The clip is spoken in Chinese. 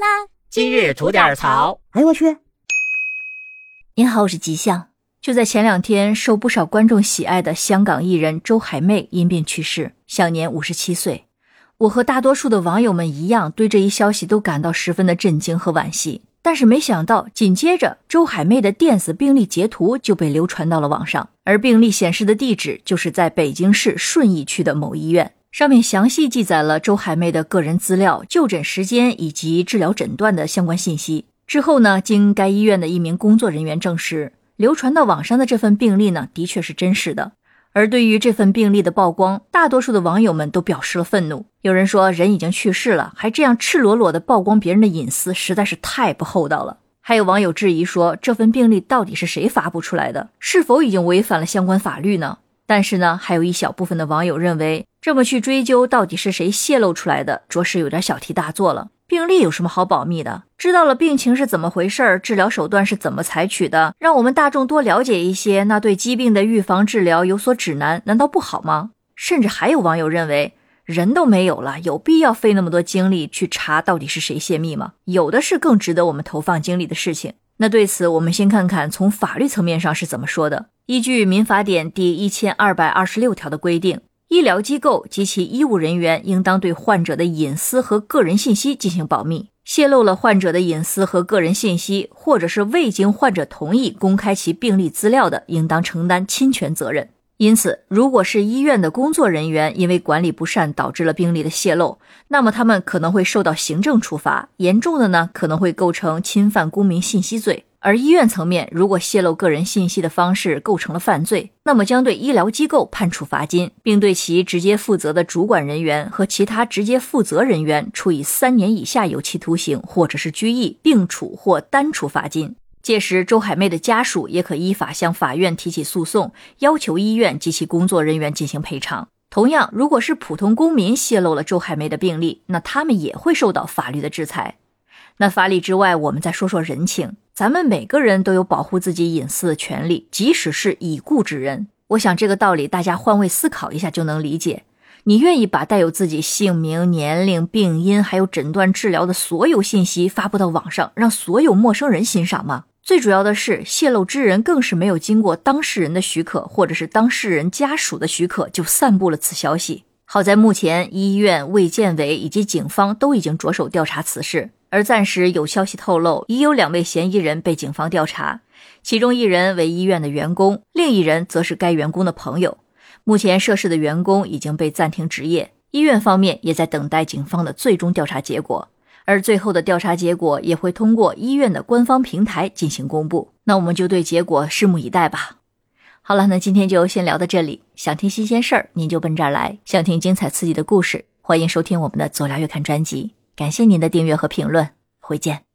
啦！今日吐点槽。哎呦我去！您好，我是吉祥。就在前两天，受不少观众喜爱的香港艺人周海媚因病去世，享年五十七岁。我和大多数的网友们一样，对这一消息都感到十分的震惊和惋惜。但是没想到，紧接着周海媚的电子病历截图就被流传到了网上，而病历显示的地址就是在北京市顺义区的某医院，上面详细记载了周海媚的个人资料、就诊时间以及治疗诊断的相关信息。之后呢，经该医院的一名工作人员证实，流传到网上的这份病历呢，的确是真实的。而对于这份病历的曝光，大多数的网友们都表示了愤怒。有人说，人已经去世了，还这样赤裸裸的曝光别人的隐私，实在是太不厚道了。还有网友质疑说，这份病历到底是谁发布出来的？是否已经违反了相关法律呢？但是呢，还有一小部分的网友认为，这么去追究到底是谁泄露出来的，着实有点小题大做了。病历有什么好保密的？知道了病情是怎么回事儿，治疗手段是怎么采取的，让我们大众多了解一些，那对疾病的预防治疗有所指南，难道不好吗？甚至还有网友认为，人都没有了，有必要费那么多精力去查到底是谁泄密吗？有的是更值得我们投放精力的事情。那对此，我们先看看从法律层面上是怎么说的。依据《民法典》第一千二百二十六条的规定。医疗机构及其医务人员应当对患者的隐私和个人信息进行保密。泄露了患者的隐私和个人信息，或者是未经患者同意公开其病历资料的，应当承担侵权责任。因此，如果是医院的工作人员因为管理不善导致了病例的泄露，那么他们可能会受到行政处罚，严重的呢可能会构成侵犯公民信息罪。而医院层面，如果泄露个人信息的方式构成了犯罪，那么将对医疗机构判处罚金，并对其直接负责的主管人员和其他直接负责人员处以三年以下有期徒刑，或者是拘役，并处或单处罚金。届时，周海媚的家属也可依法向法院提起诉讼，要求医院及其工作人员进行赔偿。同样，如果是普通公民泄露了周海媚的病历，那他们也会受到法律的制裁。那法理之外，我们再说说人情。咱们每个人都有保护自己隐私的权利，即使是已故之人。我想这个道理大家换位思考一下就能理解。你愿意把带有自己姓名、年龄、病因还有诊断治疗的所有信息发布到网上，让所有陌生人欣赏吗？最主要的是，泄露之人更是没有经过当事人的许可，或者是当事人家属的许可就散布了此消息。好在目前医院、卫健委以及警方都已经着手调查此事。而暂时有消息透露，已有两位嫌疑人被警方调查，其中一人为医院的员工，另一人则是该员工的朋友。目前涉事的员工已经被暂停执业，医院方面也在等待警方的最终调查结果，而最后的调查结果也会通过医院的官方平台进行公布。那我们就对结果拭目以待吧。好了，那今天就先聊到这里。想听新鲜事儿，您就奔这儿来；想听精彩刺激的故事，欢迎收听我们的左聊月刊专辑。感谢您的订阅和评论，回见。